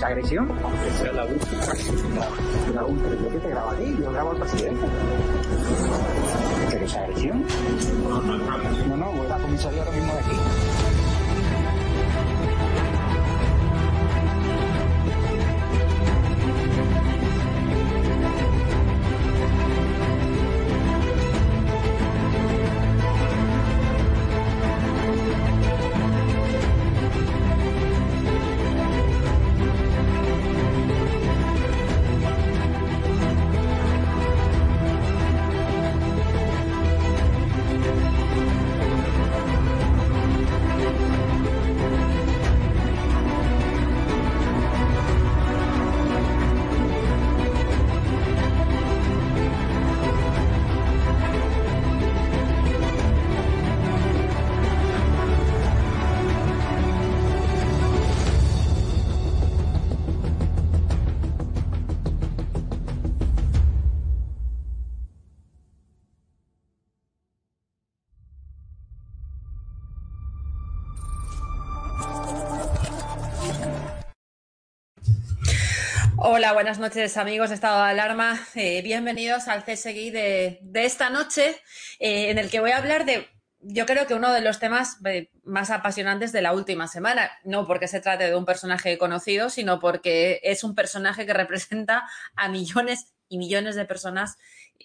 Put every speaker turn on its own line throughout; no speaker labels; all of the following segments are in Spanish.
esa agresión?
sea la última?
La última, yo que te grabo a ti, yo grabo al presidente. ¿Pero esa agresión? No, no, voy a la comisaría ahora mismo de aquí.
Hola, buenas noches amigos de Estado de Alarma. Eh, bienvenidos al CSGI de, de esta noche, eh, en el que voy a hablar de, yo creo que uno de los temas eh, más apasionantes de la última semana. No porque se trate de un personaje conocido, sino porque es un personaje que representa a millones y millones de personas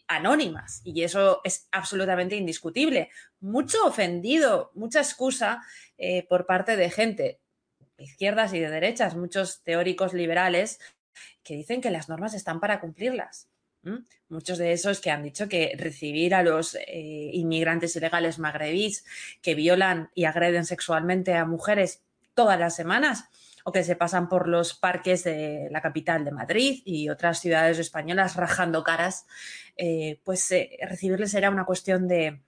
anónimas. Y eso es absolutamente indiscutible. Mucho ofendido, mucha excusa por parte de gente izquierdas y de derechas, muchos teóricos liberales que dicen que las normas están para cumplirlas. Muchos de esos que han dicho que recibir a los eh, inmigrantes ilegales magrebís que violan y agreden sexualmente a mujeres todas las semanas o que se pasan por los parques de la capital de Madrid y otras ciudades españolas rajando caras, eh, pues eh, recibirles era una cuestión de,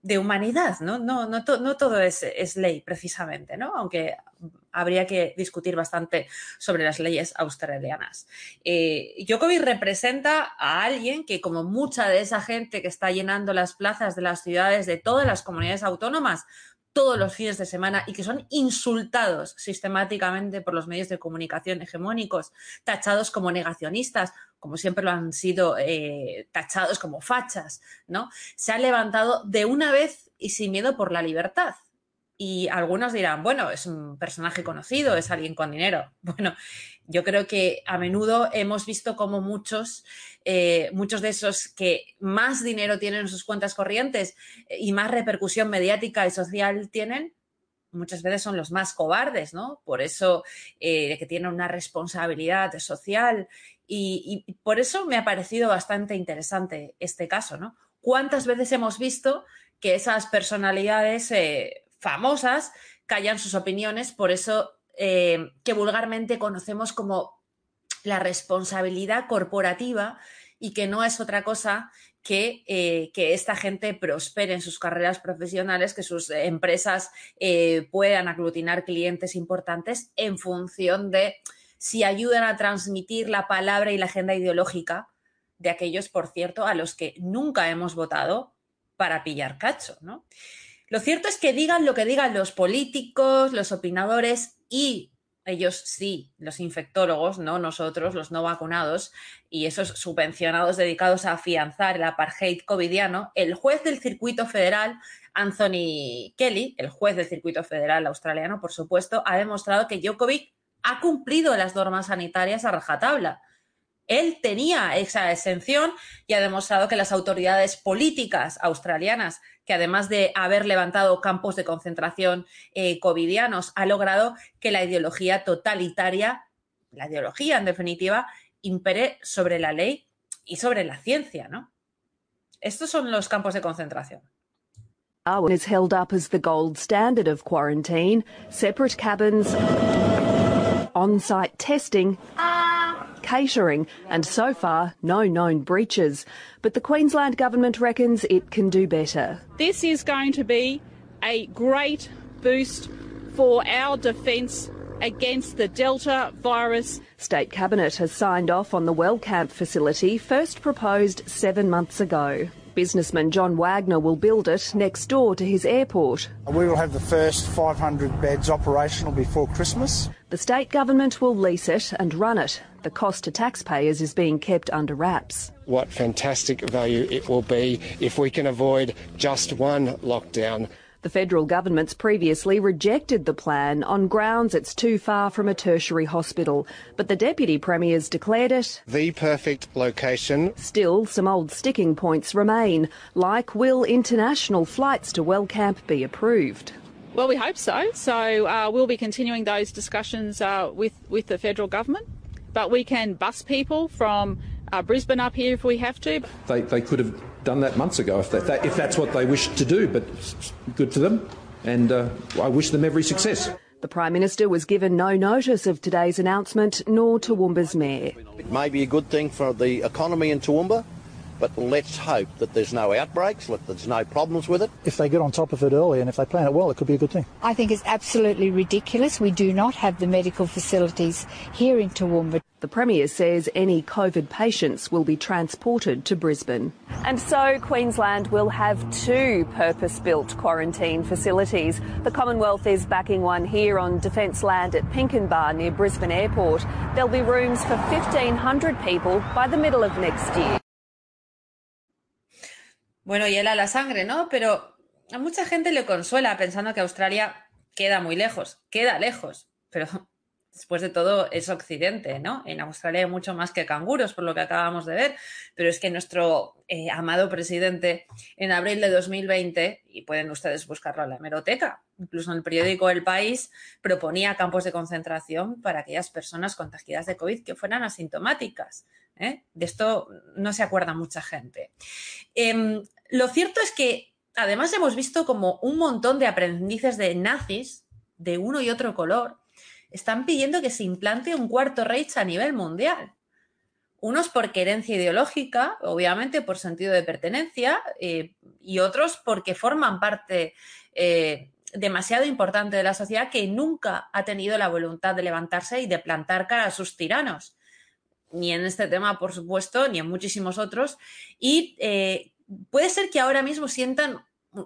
de humanidad, ¿no? No, no, no todo es, es ley, precisamente, ¿no? Aunque habría que discutir bastante sobre las leyes australianas. Eh, representa a alguien que, como mucha de esa gente que está llenando las plazas de las ciudades de todas las comunidades autónomas, todos los fines de semana y que son insultados sistemáticamente por los medios de comunicación hegemónicos, tachados como negacionistas, como siempre lo han sido eh, tachados como fachas, ¿no? Se ha levantado de una vez y sin miedo por la libertad. Y algunos dirán, bueno, es un personaje conocido, es alguien con dinero. Bueno, yo creo que a menudo hemos visto como muchos, eh, muchos de esos que más dinero tienen en sus cuentas corrientes eh, y más repercusión mediática y social tienen, muchas veces son los más cobardes, ¿no? Por eso eh, que tienen una responsabilidad social y, y, por eso me ha parecido bastante interesante este caso, ¿no? ¿Cuántas veces hemos visto que esas personalidades eh, famosas callan sus opiniones? Por eso eh, que vulgarmente conocemos como la responsabilidad corporativa y que no es otra cosa que, eh, que, esta gente prospere en sus carreras profesionales, que sus empresas eh, puedan aglutinar clientes importantes en función de si ayudan a transmitir la palabra y la agenda ideológica de aquellos, por cierto, a los que nunca hemos votado para pillar cacho, ¿no? Lo cierto es que digan lo que digan los políticos, los opinadores y ellos sí, los infectólogos, no nosotros, los no vacunados, y esos subvencionados dedicados a afianzar el apartheid covidiano, el juez del circuito federal, Anthony Kelly, el juez del circuito federal australiano, por supuesto, ha demostrado que Djokovic ha cumplido las normas sanitarias a rajatabla. Él tenía esa exención y ha demostrado que las autoridades políticas australianas que además de haber levantado campos de concentración eh, covidianos, ha logrado que la ideología totalitaria, la ideología en definitiva, impere sobre la ley y sobre la ciencia, ¿no? Estos son los campos de concentración.
Catering, and so far, no known breaches. But the Queensland Government reckons it can do better.
This is going to be a great boost for our defence against the Delta virus.
State Cabinet has signed off on the Wellcamp facility, first proposed seven months ago. Businessman John Wagner will build it next door to his airport.
We will have the first 500 beds operational before Christmas.
The state government will lease it and run it. The cost to taxpayers is being kept under wraps.
What fantastic value it will be if we can avoid just one lockdown.
The federal government's previously rejected the plan on grounds it's too far from a tertiary hospital, but the deputy premier's declared it
the perfect location.
Still, some old sticking points remain, like will international flights to Wellcamp be approved?
Well, we hope so. So uh, we'll be continuing those discussions uh, with with the federal government, but we can bus people from uh, Brisbane up here if we have to.
They, they could have done that months ago if, that, if that's what they wish to do, but good for them, and uh, I wish them every success.
The Prime Minister was given no notice of today's announcement, nor Toowoomba's mayor.
It may be a good thing for the economy in Toowoomba, but let's hope that there's no outbreaks, that there's no problems with it.
If they get on top of it early and if they plan it well, it could be a good thing.
I think it's absolutely ridiculous. We do not have the medical facilities here in Toowoomba.
The Premier says any COVID patients will be transported to Brisbane. And so Queensland will have two purpose built quarantine facilities. The Commonwealth is backing one here on Defence land at Pinkenbar near Brisbane Airport. There'll be rooms for 1,500 people by the middle of next year.
Bueno, y a la sangre, ¿no? Pero a mucha gente le consuela pensando que Australia queda muy lejos, queda lejos, pero después de todo es Occidente, ¿no? En Australia hay mucho más que canguros, por lo que acabamos de ver, pero es que nuestro eh, amado presidente en abril de 2020, y pueden ustedes buscarlo en la hemeroteca, incluso en el periódico El País, proponía campos de concentración para aquellas personas contagiadas de COVID que fueran asintomáticas. ¿eh? De esto no se acuerda mucha gente. Eh, lo cierto es que además hemos visto como un montón de aprendices de nazis de uno y otro color están pidiendo que se implante un cuarto Reich a nivel mundial. Unos por querencia ideológica, obviamente por sentido de pertenencia, eh, y otros porque forman parte eh, demasiado importante de la sociedad que nunca ha tenido la voluntad de levantarse y de plantar cara a sus tiranos. Ni en este tema, por supuesto, ni en muchísimos otros. Y eh, puede ser que ahora mismo sientan,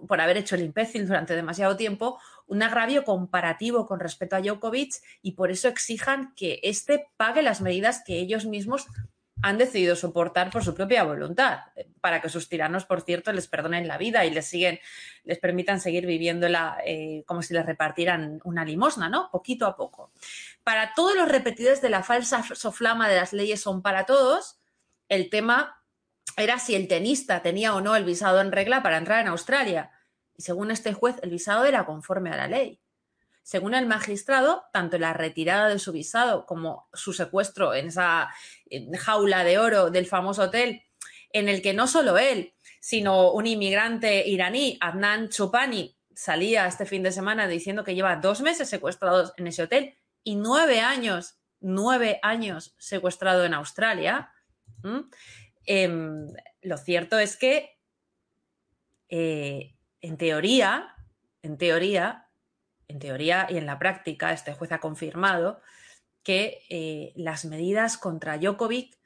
por haber hecho el imbécil durante demasiado tiempo, un agravio comparativo con respecto a Djokovic y por eso exijan que éste pague las medidas que ellos mismos han decidido soportar por su propia voluntad, para que sus tiranos, por cierto, les perdonen la vida y les siguen, les permitan seguir viviéndola eh, como si les repartieran una limosna, ¿no? Poquito a poco. Para todos los repetidores de la falsa soflama de las leyes son para todos, el tema era si el tenista tenía o no el visado en regla para entrar en Australia. Y según este juez, el visado era conforme a la ley. según el magistrado, tanto la retirada de su visado como su secuestro en esa jaula de oro del famoso hotel, en el que no solo él, sino un inmigrante iraní, Adnan Chopani, salía este fin de semana diciendo que lleva dos meses secuestrados en ese hotel y nueve años, nueve años secuestrado en Australia. Em, lo cierto es que, eh, en teoría, en teoría, en teoría y en la práctica, este juez ha confirmado que eh, las medidas contra Djokovic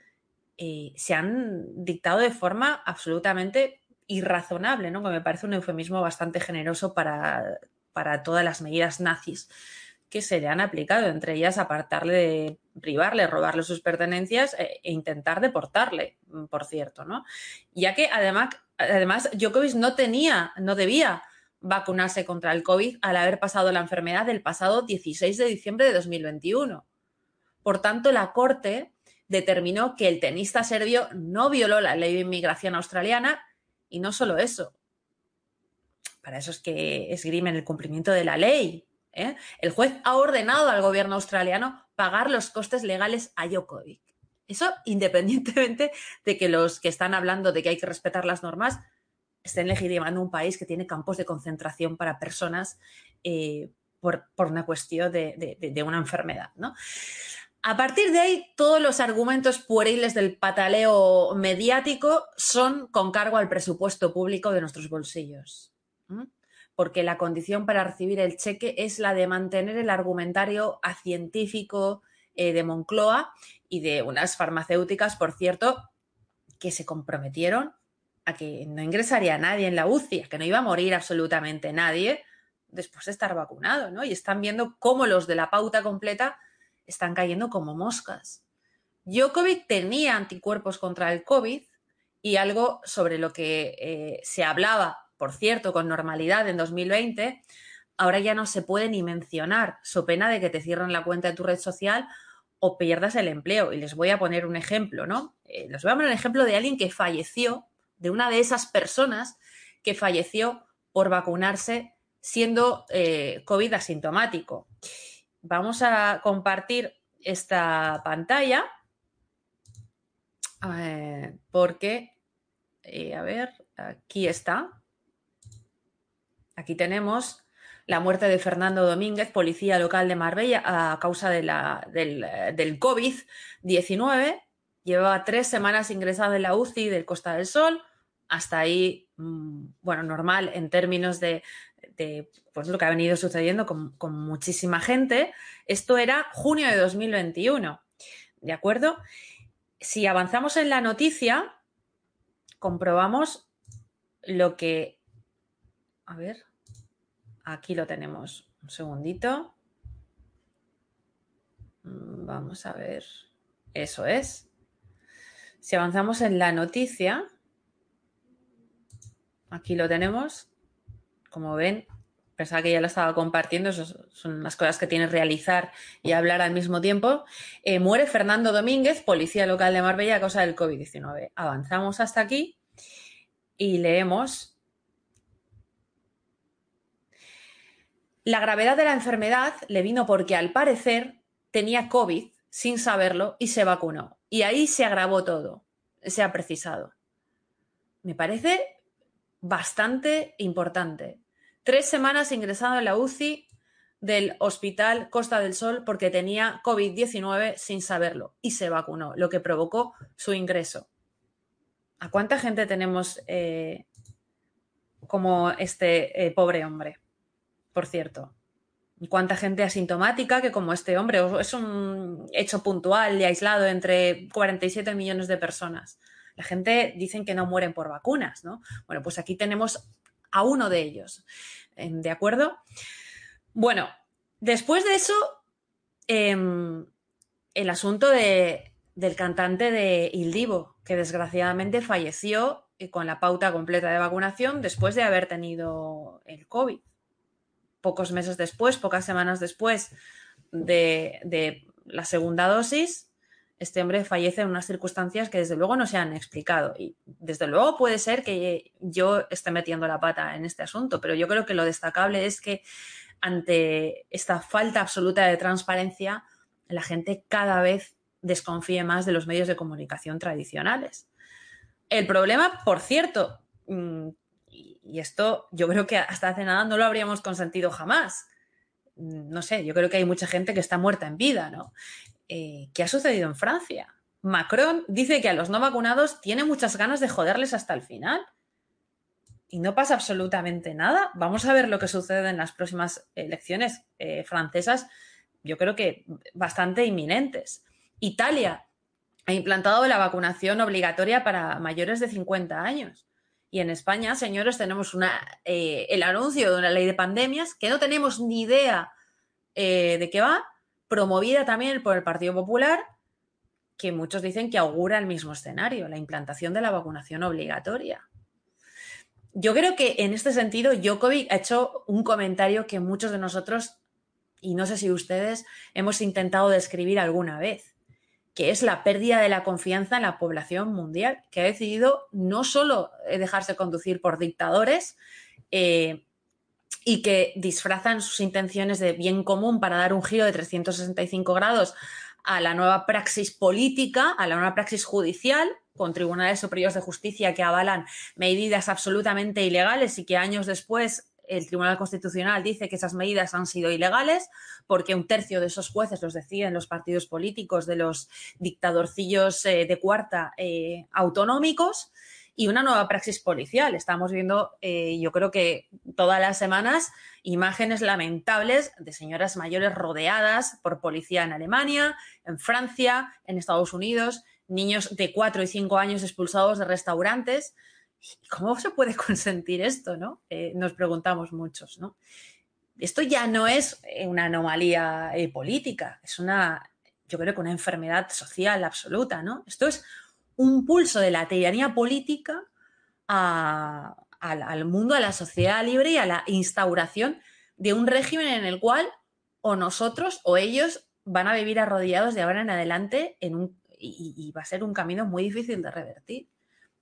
eh, se han dictado de forma absolutamente irrazonable, ¿no? que me parece un eufemismo bastante generoso para, para todas las medidas nazis que se le han aplicado, entre ellas apartarle privarle, robarle sus pertenencias e, e intentar deportarle, por cierto, ¿no? Ya que además, además Djokovic no tenía, no debía vacunarse contra el COVID al haber pasado la enfermedad del pasado 16 de diciembre de 2021. Por tanto, la Corte determinó que el tenista serbio no violó la ley de inmigración australiana y no solo eso. Para eso es que esgrimen el cumplimiento de la ley. ¿eh? El juez ha ordenado al gobierno australiano pagar los costes legales a Djokovic. Eso independientemente de que los que están hablando de que hay que respetar las normas estén legitimando un país que tiene campos de concentración para personas eh, por, una cuestión de, una enfermedad. ¿no? A partir de ahí, todos los argumentos pueriles del pataleo mediático son con cargo al presupuesto público de nuestros bolsillos. Porque la condición para recibir el cheque es la de mantener el argumentario científico eh, de Moncloa y de unas farmacéuticas, por cierto, que se comprometieron a que no ingresaría nadie en la UCI, a que no iba a morir absolutamente nadie después de estar vacunado, ¿no? Y están viendo cómo los de la pauta completa están cayendo como moscas. Djokovic tenía anticuerpos contra el COVID y algo sobre lo que eh, se hablaba, por cierto, con normalidad en 2020, ahora ya no se puede ni mencionar, so pena de que te cierren la cuenta de tu red social o pierdas el empleo. Y les voy a poner un ejemplo, ¿no? Eh, les voy a poner un ejemplo de alguien que falleció de una de esas personas que falleció por vacunarse siendo eh, COVID asintomático. Vamos a compartir esta pantalla eh, porque, eh, a ver, aquí está. Aquí tenemos la muerte de Fernando Domínguez, policía local de Marbella, a causa de la, del, del COVID-19. Llevaba tres semanas ingresado en la UCI del Costa del Sol hasta ahí, mm, bueno, normal en términos de, pues, lo que ha venido sucediendo con, muchísima gente. Esto era junio de 2021, ¿de acuerdo? Si avanzamos en la noticia, comprobamos lo que... A ver, aquí lo tenemos. Un segundito. Mm, vamos a ver. Eso es. Si avanzamos en la noticia, Aquí lo tenemos. Como ven, pensaba que ya lo estaba compartiendo, son las cosas que tiene realizar y hablar al mismo tiempo. Eh, muere Fernando Domínguez, policía local de Marbella, a causa del COVID-19. Avanzamos hasta aquí y leemos. La gravedad de la enfermedad le vino porque al parecer tenía COVID sin saberlo y se vacunó. Y ahí se agravó todo, se ha precisado. Me parece bastante importante. Tres semanas ingresado en la UCI del Hospital Costa del Sol porque tenía COVID-19 sin saberlo y se vacunó, lo que provocó su ingreso. ¿A cuánta gente tenemos eh, como este eh, pobre hombre? Por cierto. ¿Cuánta gente asintomática que como este hombre? Es un hecho puntual y aislado entre 47 millones de personas. La gente dicen que no mueren por vacunas, ¿no? Bueno, pues aquí tenemos a uno de ellos. ¿De acuerdo? Bueno, después de eso, em, el asunto del cantante de Il Divo, que desgraciadamente falleció con la pauta completa de vacunación después de haber tenido el COVID. Pocos meses después, pocas semanas después de la segunda dosis, este hombre fallece en unas circunstancias que desde luego no se han explicado. Y desde luego puede ser que yo esté metiendo la pata en este asunto, pero yo creo que lo destacable es que ante esta falta absoluta de transparencia, la gente cada vez desconfíe más de los medios de comunicación tradicionales. El problema, por cierto, mm, y esto yo creo que hasta hace nada no lo habríamos consentido jamás. Mm, no sé, yo creo que hay mucha gente que está muerta en vida, ¿no? Eh, ¿Qué ha sucedido en Francia? Macron dice que a los no vacunados tiene muchas ganas de joderles hasta el final. Y no pasa absolutamente nada. Vamos a ver lo que sucede en las próximas elecciones eh, francesas, yo creo que bastante inminentes. Italia ha implantado la vacunación obligatoria para mayores de 50 años. Y en España, señores, tenemos una, eh, el anuncio de una ley de pandemias que no tenemos ni idea eh, de qué va, promovida también por el Partido Popular, que muchos dicen que augura el mismo escenario, la implantación de la vacunación obligatoria. Yo creo que en este sentido, Jokovic ha hecho un comentario que muchos de nosotros, y no sé si ustedes, hemos intentado describir alguna vez que es la pérdida de la confianza en la población mundial, que ha decidido no solo eh, dejarse conducir por dictadores eh, y que disfrazan sus intenciones de bien común para dar un giro de 365 grados a la nueva praxis política, a la nueva praxis judicial, con tribunales superiores de justicia que avalan medidas absolutamente ilegales y que años después el Tribunal Constitucional dice que esas medidas han sido ilegales porque un tercio de esos jueces los deciden los partidos políticos de los dictadorcillos eh, de cuarta eh, autonómicos y una nueva praxis policial. Estamos viendo, eh, yo creo que todas las semanas, imágenes lamentables de señoras mayores rodeadas por policía en Alemania, en Francia, en Estados Unidos, niños de 4 y 5 años expulsados de restaurantes. ¿Cómo se puede consentir esto? ¿no? Eh, nos preguntamos muchos. ¿no? Esto ya no es eh, una anomalía eh, política, es una, yo creo que una enfermedad social absoluta. ¿no? Esto es un pulso de la tiranía política al mundo, a la sociedad libre y a la instauración de un régimen en el cual o nosotros o ellos van a vivir arrodillados de ahora en adelante en un, y va a ser un camino muy difícil de revertir.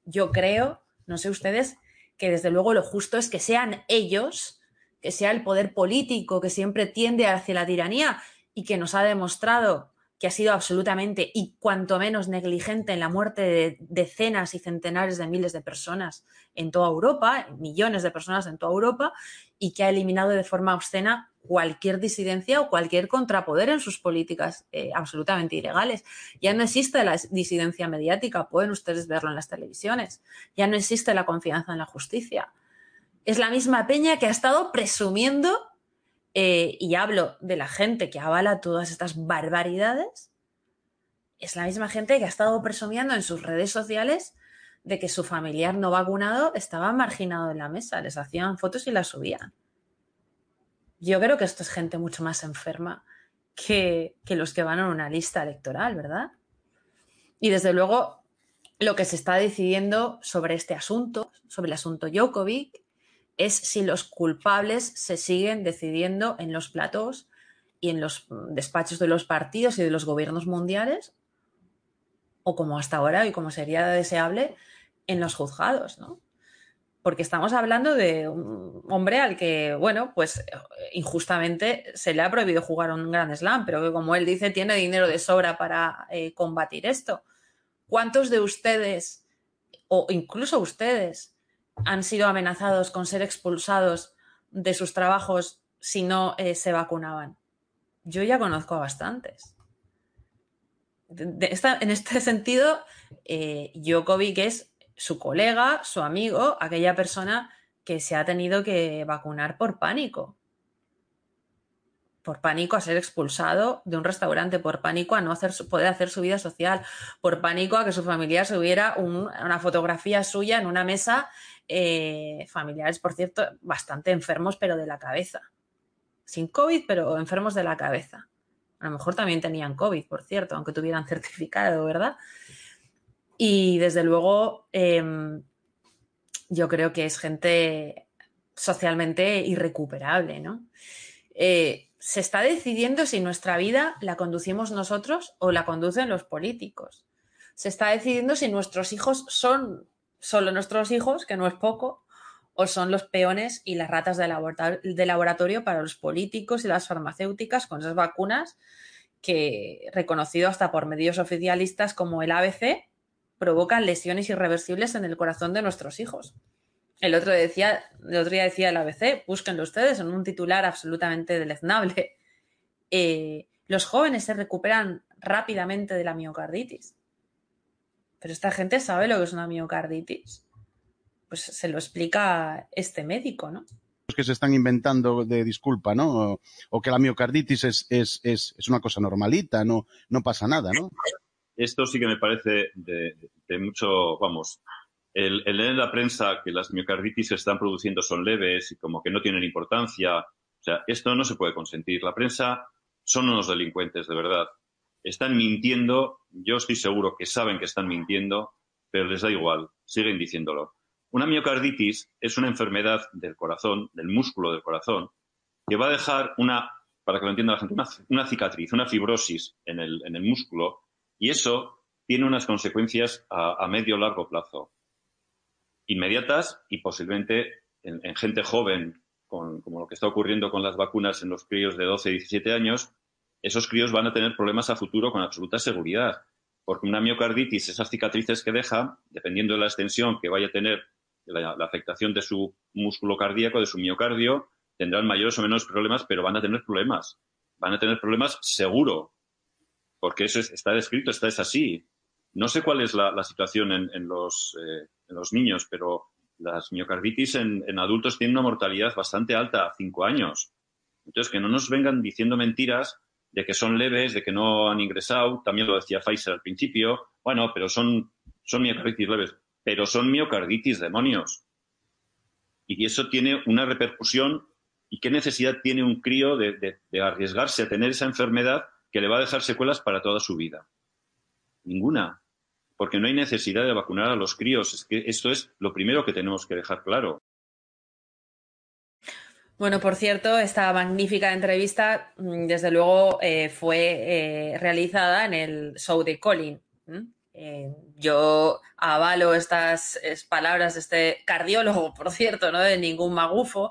Yo creo no sé ustedes, que desde luego lo justo es que sean ellos, que sea el poder político que siempre tiende hacia la tiranía y que nos ha demostrado que ha sido absolutamente y cuanto menos negligente en la muerte de decenas y centenares de miles de personas en toda Europa, millones de personas en toda Europa, y que ha eliminado de forma obscena cualquier disidencia o cualquier contrapoder en sus políticas eh, absolutamente ilegales. Ya no existe la disidencia mediática, pueden ustedes verlo en las televisiones. Ya no existe la confianza en la justicia. Es la misma peña que ha estado presumiendo, eh, y hablo de la gente que avala todas estas barbaridades, es la misma gente que ha estado presumiendo en sus redes sociales de que su familiar no vacunado estaba marginado en la mesa, les hacían fotos y las subían. Yo creo que esto es gente mucho más enferma que, los que van a una lista electoral, ¿verdad? Y desde luego, lo que se está decidiendo sobre este asunto, sobre el asunto Jokovic, es si los culpables se siguen decidiendo en los platos y en los despachos de los partidos y de los gobiernos mundiales, o como hasta ahora y como sería deseable, en los juzgados, ¿no? porque estamos hablando de un hombre al que, bueno, pues injustamente se le ha prohibido jugar un Grand Slam, pero que como él dice, tiene dinero de sobra para eh, combatir esto. ¿Cuántos de ustedes, o incluso ustedes, han sido amenazados con ser expulsados de sus trabajos si no eh, se vacunaban? Yo ya conozco a bastantes. en este sentido, eh, que es su colega, su amigo, aquella persona que se ha tenido que vacunar por pánico. Por pánico a ser expulsado de un restaurante, por pánico a no hacer, poder hacer su vida social, por pánico a que su familiar subiera una fotografía suya en una mesa, eh, familiares, por cierto, bastante enfermos, pero de la cabeza. Sin COVID, pero enfermos de la cabeza. A lo mejor también tenían COVID, por cierto, aunque tuvieran certificado, ¿verdad? Y desde luego, em, yo creo que es gente socialmente irrecuperable, ¿no? Eh, se está decidiendo si nuestra vida la conducimos nosotros o la conducen los políticos. Se está decidiendo si nuestros hijos son solo nuestros hijos, que no es poco, o son los peones y las ratas de, laboratorio para los políticos y las farmacéuticas con esas vacunas que, reconocido hasta por medios oficialistas como el ABC, provocan lesiones irreversibles en el corazón de nuestros hijos. El otro, decía, el otro día decía el ABC, búsquenlo ustedes en un titular absolutamente deleznable. Eh, los jóvenes se recuperan rápidamente de la miocarditis. Pero esta gente sabe lo que es una miocarditis. Pues se lo explica este médico, ¿no?
que se están inventando de disculpa, ¿no? O, que la miocarditis es, es, es, es, una cosa normalita, no, no pasa nada, ¿no?
Esto sí que me parece de, mucho, vamos, el, leer en la prensa que las miocarditis se están produciendo son leves y como que no tienen importancia. O sea, esto no se puede consentir. La prensa son unos delincuentes, de verdad. Están mintiendo. Yo estoy seguro que saben que están mintiendo, pero les da igual. Siguen diciéndolo. Una miocarditis es una enfermedad del corazón, del músculo del corazón, que va a dejar una, para que lo entienda la gente, una, cicatriz, una fibrosis en el, en el, músculo, y eso tiene unas consecuencias a, a medio largo plazo inmediatas y posiblemente en, en gente joven, como lo que está ocurriendo con las vacunas en los críos de 12 y 17 años, esos críos van a tener problemas a futuro con absoluta seguridad. Porque una miocarditis, esas cicatrices que deja, dependiendo de la extensión que vaya a tener la, la afectación de su músculo cardíaco, de su miocardio, tendrán mayores o menos problemas, pero van a tener problemas. Van a tener problemas seguro, porque eso es, está descrito, está es así. No sé cuál es la, situación en, los, eh, en, los, niños, pero las miocarditis en, adultos tienen una mortalidad bastante alta, cinco años. Entonces, que no nos vengan diciendo mentiras de que son leves, de que no han ingresado. También lo decía Pfizer al principio. Bueno, pero son, son miocarditis leves. Pero son miocarditis, demonios. Y eso tiene una repercusión. ¿Y qué necesidad tiene un crío de arriesgarse a tener esa enfermedad que le va a dejar secuelas para toda su vida? Ninguna. Porque no hay necesidad de vacunar a los críos. Es que esto es lo primero que tenemos que dejar claro.
Bueno, por cierto, esta magnífica entrevista, desde luego, eh, fue eh, realizada en el show de Colin. Yo avalo estas palabras de este cardiólogo, por cierto, no de ningún magufo,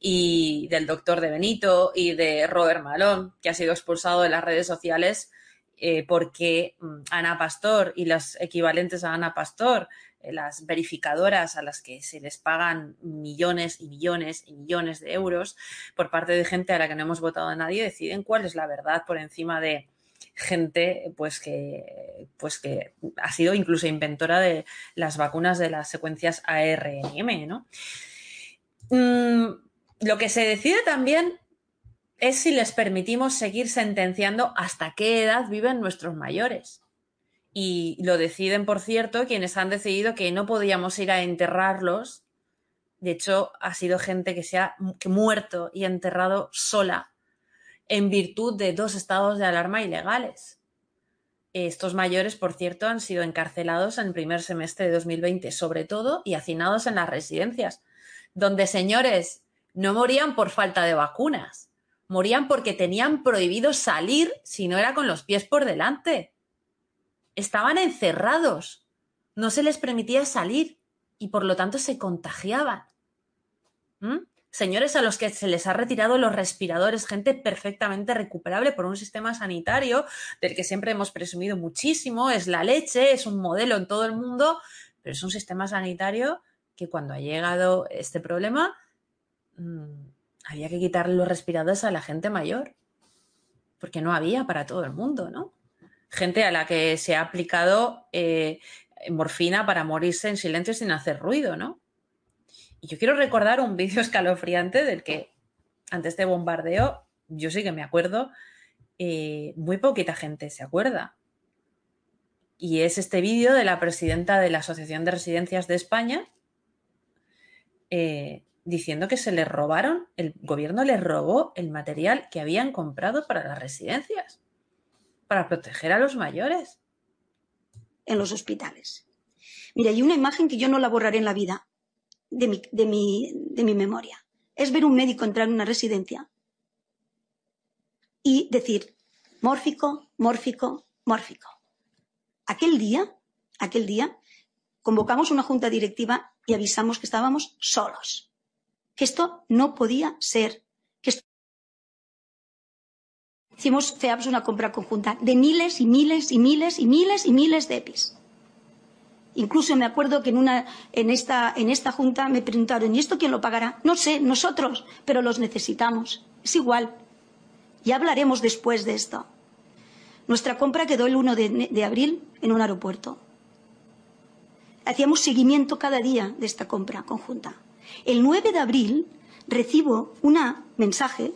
y del doctor de Benito y de Robert Malone, que ha sido expulsado de las redes sociales eh, porque mm, Ana Pastor y los equivalentes a Ana Pastor, eh, las verificadoras a las que se les pagan millones y millones y millones de euros por parte de gente a la que no hemos votado a nadie, deciden cuál es la verdad por encima de gente pues que pues que ha sido incluso inventora de las vacunas de las secuencias ARNM, ¿no? Mm, lo que se decide también es si les permitimos seguir sentenciando hasta qué edad viven nuestros mayores. Y lo deciden, por cierto, quienes han decidido que no podíamos ir a enterrarlos. De hecho, ha sido gente que se ha muerto y enterrado sola en virtud de dos estados de alarma ilegales. Estos mayores, por cierto, han sido encarcelados en el primer semestre de 2020, sobre todo, y hacinados en las residencias, donde, señores, no morían por falta de vacunas, morían porque tenían prohibido salir si no era con los pies por delante. Estaban encerrados, no se les permitía salir y por lo tanto se contagiaban. ¿Mm? Señores a los que se les ha retirado los respiradores, gente perfectamente recuperable por un sistema sanitario del que siempre hemos presumido muchísimo, es la leche, es un modelo en todo el mundo, pero es un sistema sanitario que cuando ha llegado este problema mmm, había que quitarle los respiradores a la gente mayor, porque no había para todo el mundo, ¿no? Gente a la que se ha aplicado eh, morfina para morirse en silencio sin hacer ruido, ¿no? Y yo quiero recordar un vídeo escalofriante del que ante este bombardeo, yo sí que me acuerdo, eh, muy poquita gente se acuerda. Y es este vídeo de la presidenta de la Asociación de Residencias de España, eh, diciendo que se les robaron, el gobierno les robó el material que habían comprado para las residencias, para proteger a los mayores.
En los hospitales. Mira, hay una imagen que yo no la borraré en la vida de mi, de mi, de mi memoria. Es ver un médico entrar en una residencia y decir mórfico, mórfico, mórfico. Aquel día, aquel día, convocamos una junta directiva y avisamos que estábamos solos, que esto no podía ser, que esto... hicimos FEAPS una compra conjunta de miles y miles y miles y miles y miles de EPIs. Incluso me acuerdo que en, una, en, esta, en esta junta me preguntaron, ¿y esto quién lo pagará? No sé, nosotros, pero los necesitamos. Es igual. Ya hablaremos después de esto. Nuestra compra quedó el 1 de, abril en un aeropuerto. Hacíamos seguimiento cada día de esta compra conjunta. El 9 de abril recibo un mensaje,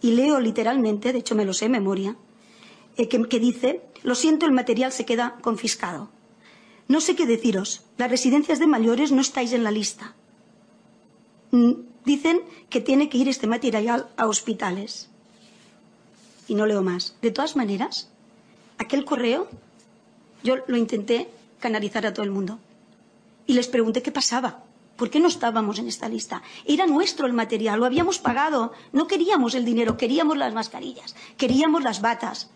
y leo literalmente, de hecho me lo sé de memoria, eh, que dice, lo siento, el material se queda confiscado. No sé qué deciros. Las residencias de mayores no estáis en la lista. Mm, dicen que tiene que ir este material a hospitales. Y no leo más. De todas maneras, aquel correo yo lo intenté canalizar a todo el mundo. Y les pregunté qué pasaba. ¿Por qué no estábamos en esta lista? Era nuestro el material, lo habíamos pagado. No queríamos el dinero, queríamos las mascarillas, queríamos las batas.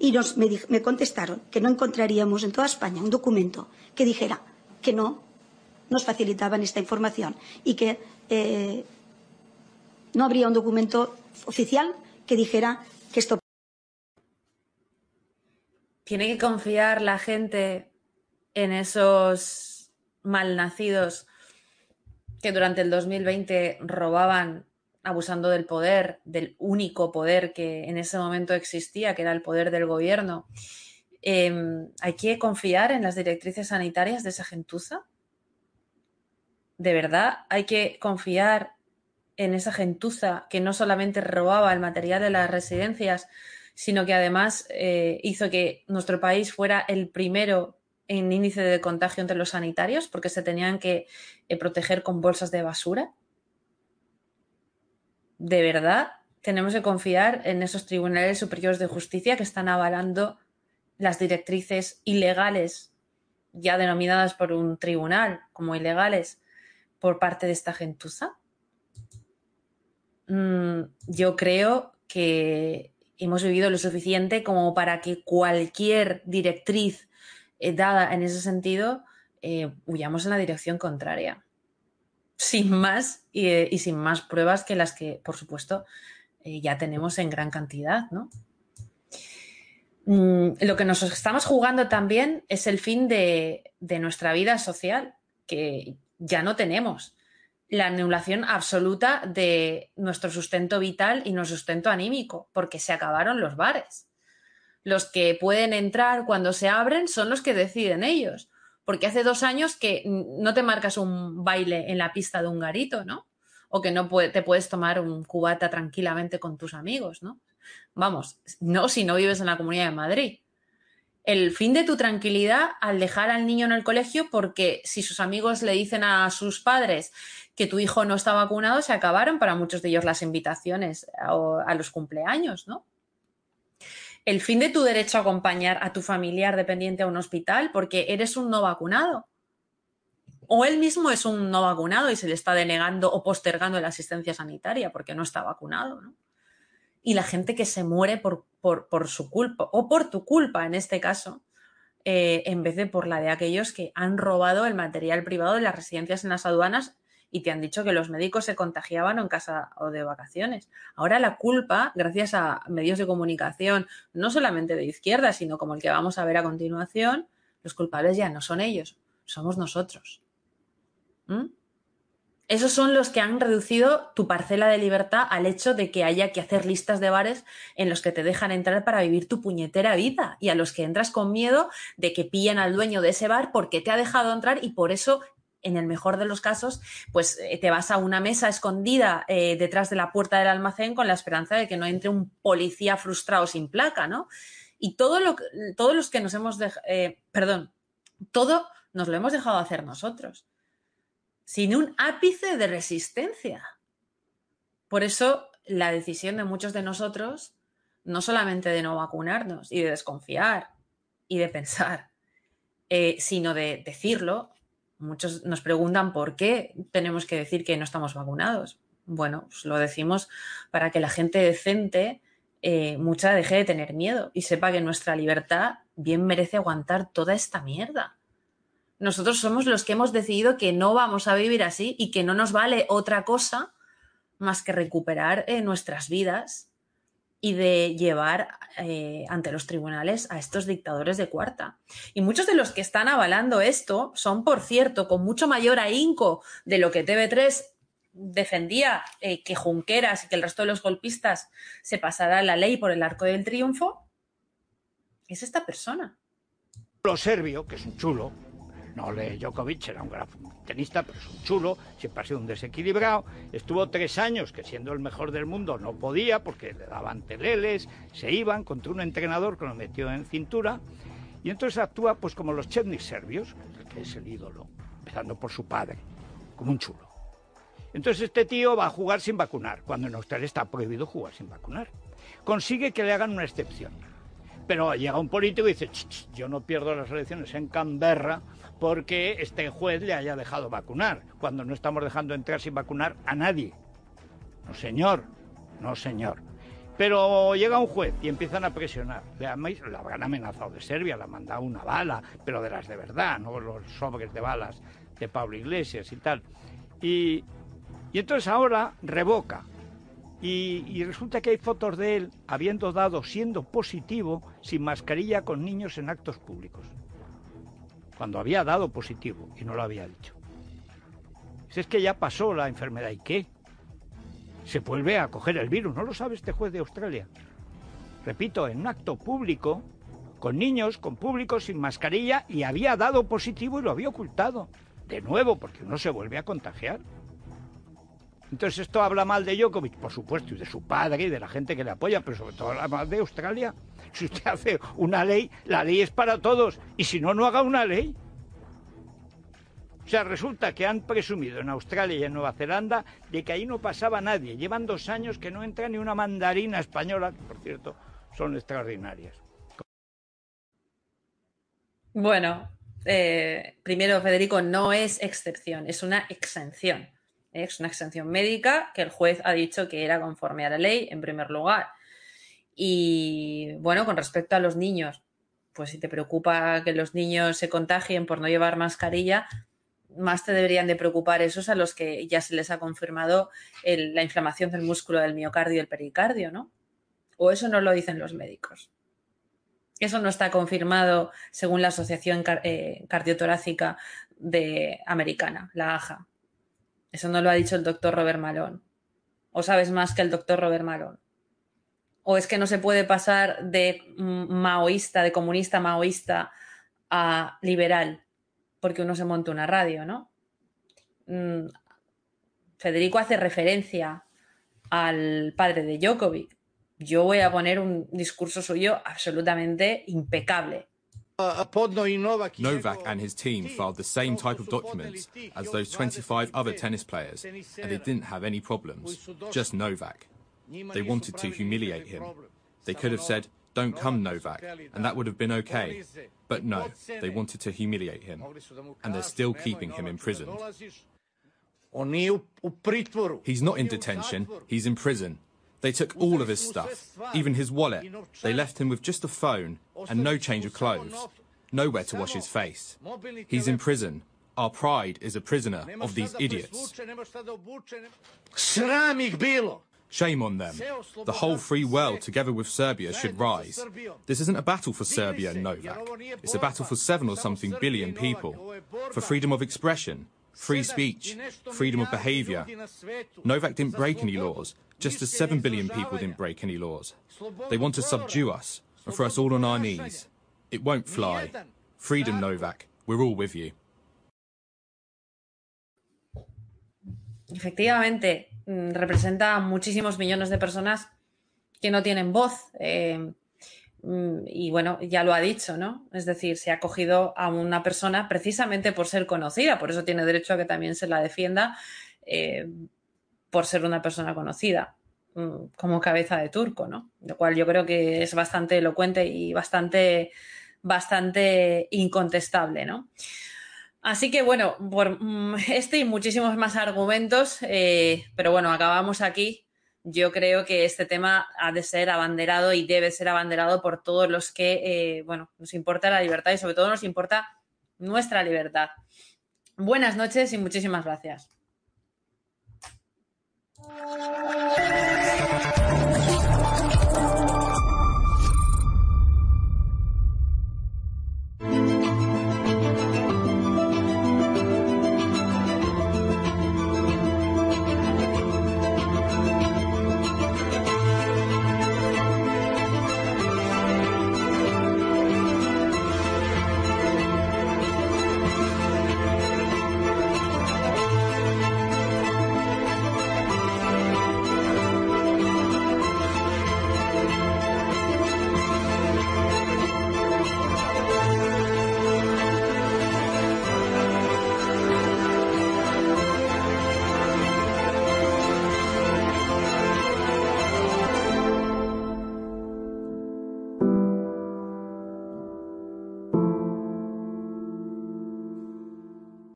Y nos, me, contestaron que no encontraríamos en toda España un documento que dijera que no nos facilitaban esta información y que eh, no habría un documento oficial que dijera que esto.
Tiene que confiar la gente en esos malnacidos que durante el 2020 robaban abusando del poder, del único poder que en ese momento existía, que era el poder del gobierno. Eh, ¿Hay que confiar en las directrices sanitarias de esa gentuza? ¿De verdad hay que confiar en esa gentuza que no solamente robaba el material de las residencias, sino que además eh, hizo que nuestro país fuera el primero en índice de contagio entre los sanitarios porque se tenían que eh, proteger con bolsas de basura? ¿De verdad tenemos que confiar en esos tribunales superiores de justicia que están avalando las directrices ilegales, ya denominadas por un tribunal como ilegales, por parte de esta gentuza? Mm, yo creo que hemos vivido lo suficiente como para que cualquier directriz eh, dada en ese sentido eh, huyamos en la dirección contraria. Sin más y, eh, y, sin más pruebas que las que, por supuesto, ya tenemos en gran cantidad, ¿no? Mm, lo que nos estamos jugando también es el fin de nuestra vida social, que ya no tenemos la anulación absoluta de nuestro sustento vital y nuestro sustento anímico, porque se acabaron los bares. Los que pueden entrar cuando se abren son los que deciden ellos, porque hace dos años que no te marcas un baile en la pista de un garito, ¿no? O que no te puedes tomar un cubata tranquilamente con tus amigos, ¿no? Vamos, no si no vives en la Comunidad de Madrid. El fin de tu tranquilidad al dejar al niño en el colegio porque si sus amigos le dicen a sus padres que tu hijo no está vacunado, se acabaron para muchos de ellos las invitaciones a, a los cumpleaños, ¿no? El fin de tu derecho a acompañar a tu familiar dependiente a un hospital porque eres un no vacunado. O él mismo es un no vacunado y se le está denegando o postergando la asistencia sanitaria porque no está vacunado, ¿no? y la gente que se muere por, por, su culpa o por tu culpa en este caso, eh, en vez de por la de aquellos que han robado el material privado de las residencias en las aduanas y te han dicho que los médicos se contagiaban o en casa o de vacaciones. Ahora la culpa, gracias a medios de comunicación, no solamente de izquierda, sino como el que vamos a ver a continuación, los culpables ya no son ellos, somos nosotros. ¿Mm? esos son los que han reducido tu parcela de libertad al hecho de que haya que hacer listas de bares en los que te dejan entrar para vivir tu puñetera vida y a los que entras con miedo de que pillen al dueño de ese bar porque te ha dejado entrar y por eso en el mejor de los casos, pues eh, te vas a una mesa escondida eh, detrás de la puerta del almacén con la esperanza de que no entre un policía frustrado sin placa, ¿no? Y todo lo, todos los que nos hemos dejado, eh, perdón, todo nos lo hemos dejado hacer nosotros sin un ápice de resistencia. Por eso la decisión de muchos de nosotros, no solamente de no vacunarnos y de desconfiar y de pensar, sino de decirlo, muchos nos preguntan por qué tenemos que decir que no estamos vacunados. Bueno, pues lo decimos para que la gente decente, eh, mucha, deje de tener miedo y sepa que nuestra libertad bien merece aguantar toda esta mierda nosotros somos los que hemos decidido que no vamos a vivir así y que no nos vale otra cosa más que recuperar eh, nuestras vidas y de llevar eh, ante los tribunales a estos dictadores de cuarta. Y muchos de los que están avalando esto son, por cierto, con mucho mayor ahínco de lo que TV3 defendía eh, que Junqueras y que el resto de los golpistas se pasara la ley por el arco del triunfo, es esta persona.
Lo serbio, que es un chulo, no le Djokovic era un gran tenista, pero es un chulo, siempre ha sido un desequilibrado. Estuvo tres años que siendo el mejor del mundo no podía porque le daban teleles, se iban contra un entrenador que lo metió en cintura. Y entonces actúa pues como los Chetnik serbios, que es el ídolo, empezando por su padre, como un chulo. Entonces este tío va a jugar sin vacunar, cuando en Australia está prohibido jugar sin vacunar. Consigue que le hagan una excepción. Pero llega un político y dice, yo no pierdo las elecciones en Canberra porque este juez le haya dejado vacunar, cuando no estamos dejando entrar sin vacunar a nadie. No, señor, no, señor. Pero llega un juez y empiezan a presionar. La habrán amenazado de Serbia, le han mandado una bala, pero de las de verdad, no los sobres de balas de Pablo Iglesias y tal. Y, entonces ahora revoca. Y, resulta que hay fotos de él habiendo dado, siendo positivo, sin mascarilla con niños en actos públicos cuando había dado positivo y no lo había dicho. Si es que ya pasó la enfermedad, ¿y qué? Se vuelve a coger el virus, ¿no lo sabe este juez de Australia? Repito, en un acto público, con niños, con público, sin mascarilla, y había dado positivo y lo había ocultado. De nuevo, porque uno se vuelve a contagiar. Entonces, ¿esto habla mal de Djokovic? Por supuesto, y de su padre y de la gente que le apoya, pero sobre todo habla mal de Australia. Si usted hace una ley, la ley es para todos. Y si no, no haga una ley. O sea, resulta que han presumido en Australia y en Nueva Zelanda de que ahí no pasaba nadie. Llevan dos años que no entra ni una mandarina española, que por cierto son extraordinarias.
Bueno, eh, primero, Federico, no es excepción, es una exención. Es una exención médica que el juez ha dicho que era conforme a la ley, en primer lugar. Y bueno, con respecto a los niños, pues si te preocupa que los niños se contagien por no llevar mascarilla, más te deberían de preocupar esos a los que ya se les ha confirmado la inflamación del músculo del miocardio y el pericardio, ¿no? O eso no lo dicen los médicos. Eso no está confirmado según la Asociación eh, Cardiotorácica de Americana, la AJA. Eso no lo ha dicho el doctor Robert Malone. ¿O sabes más que el doctor Robert Malone? ¿O es que no se puede pasar de maoísta, de comunista maoísta a liberal porque uno se monta una radio, ¿no? Mm, Federico hace referencia al padre de Djokovic. Yo voy a poner un discurso suyo absolutamente impecable.
Novak and his team filed the same type of documents as those 25 other tennis players, and they didn't have any problems, just Novak. They wanted to humiliate him. They could have said, Don't come, Novak, and that would have been okay. But no, they wanted to humiliate him, and they're still keeping him imprisoned. He's not in detention, he's in prison. They took all of his stuff, even his wallet. They left him with just a phone and no change of clothes, nowhere to wash his face. He's in prison. Our pride is a prisoner of these idiots. Shame on them. The whole free world, together with Serbia, should rise. This isn't a battle for Serbia and Novak. It's a battle for seven or something billion people. For freedom of expression, free speech, freedom of behaviour. Novak didn't break any laws, just as seven billion people didn't break any laws. They want to subdue us and throw us all on our knees. It won't fly. Freedom, Novak. We're all with you.
Efectivamente, Mm, representa muchísimos millones de personas que no tienen voz. Eh, y bueno, ya lo ha dicho, ¿no? Es decir, se ha cogido a una persona precisamente por ser conocida, por eso tiene derecho a que también se la defienda eh, por ser una persona conocida, mm, como cabeza de turco, ¿no? Lo cual yo creo que es bastante elocuente y bastante, bastante incontestable, ¿no? Así que bueno, por mm, este y muchísimos más argumentos, eh, pero bueno, acabamos aquí. Yo creo que este tema ha de ser abanderado y debe ser abanderado por todos los que, eh, bueno, nos importa la libertad y sobre todo nos importa nuestra libertad. Buenas noches y muchísimas gracias.